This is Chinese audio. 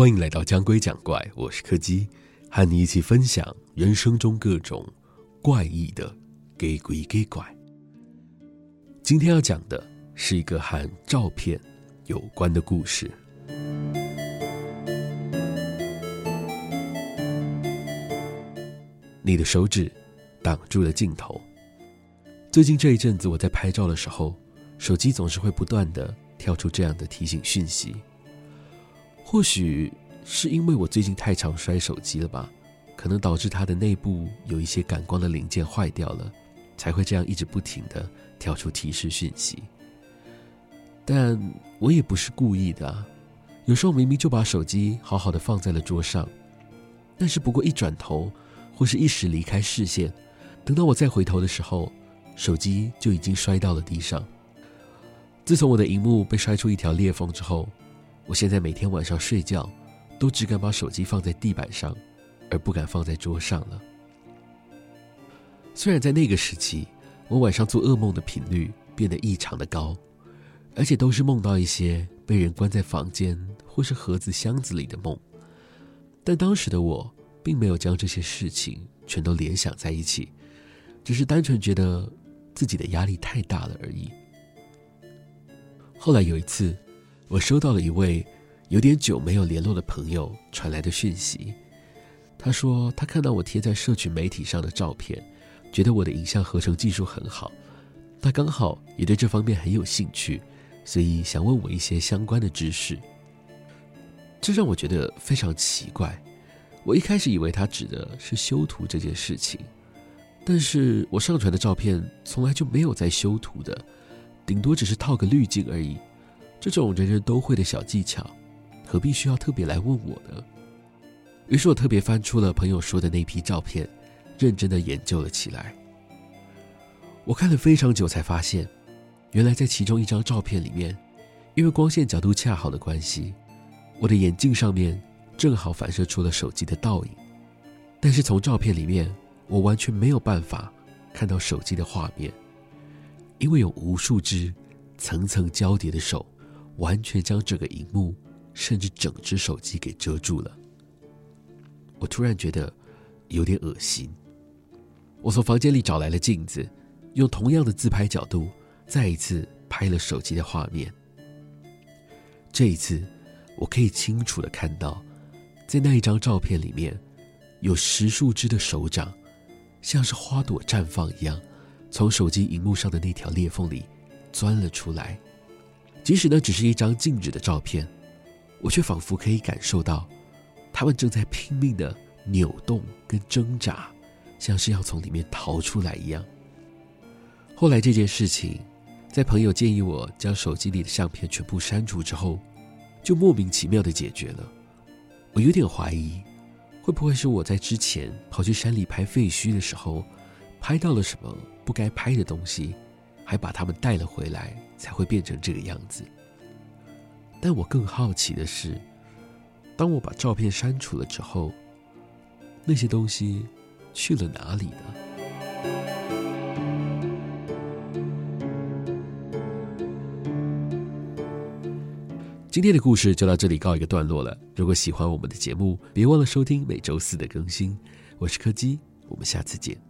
欢迎来到讲鬼讲怪，我是柯基，和你一起分享人生中各种怪异的给鬼给怪。今天要讲的是一个和照片有关的故事。你的手指挡住了镜头。最近这一阵子，我在拍照的时候，手机总是会不断地跳出这样的提醒讯息。或许是因为我最近太常摔手机了吧，可能导致它的内部有一些感光的零件坏掉了，才会这样一直不停的跳出提示讯息。但我也不是故意的，有时候明明就把手机好好的放在了桌上，但是不过一转头或是一时离开视线，等到我再回头的时候，手机就已经摔到了地上。自从我的荧幕被摔出一条裂缝之后，我现在每天晚上睡觉，都只敢把手机放在地板上，而不敢放在桌上了。虽然在那个时期，我晚上做噩梦的频率变得异常的高，而且都是梦到一些被人关在房间或是盒子、箱子里的梦，但当时的我并没有将这些事情全都联想在一起，只是单纯觉得自己的压力太大了而已。后来有一次，我收到了一位有点久没有联络的朋友传来的讯息，他说他看到我贴在社群媒体上的照片，觉得我的影像合成技术很好，他刚好也对这方面很有兴趣，所以想问我一些相关的知识。这让我觉得非常奇怪，我一开始以为他指的是修图这件事情，但是我上传的照片从来就没有在修图的，顶多只是套个滤镜而已。这种人人都会的小技巧，何必需要特别来问我呢？于是我特别翻出了朋友说的那批照片，认真的研究了起来。我看了非常久，才发现，原来在其中一张照片里面，因为光线角度恰好的关系，我的眼镜上面正好反射出了手机的倒影。但是从照片里面，我完全没有办法看到手机的画面，因为有无数只层层交叠的手。完全将这个荧幕，甚至整只手机给遮住了。我突然觉得有点恶心。我从房间里找来了镜子，用同样的自拍角度，再一次拍了手机的画面。这一次，我可以清楚的看到，在那一张照片里面，有十数只的手掌，像是花朵绽放一样，从手机荧幕上的那条裂缝里钻了出来。即使那只是一张静止的照片，我却仿佛可以感受到，他们正在拼命的扭动跟挣扎，像是要从里面逃出来一样。后来这件事情，在朋友建议我将手机里的相片全部删除之后，就莫名其妙的解决了。我有点怀疑，会不会是我在之前跑去山里拍废墟的时候，拍到了什么不该拍的东西，还把他们带了回来。才会变成这个样子。但我更好奇的是，当我把照片删除了之后，那些东西去了哪里呢？今天的故事就到这里告一个段落了。如果喜欢我们的节目，别忘了收听每周四的更新。我是柯基，我们下次见。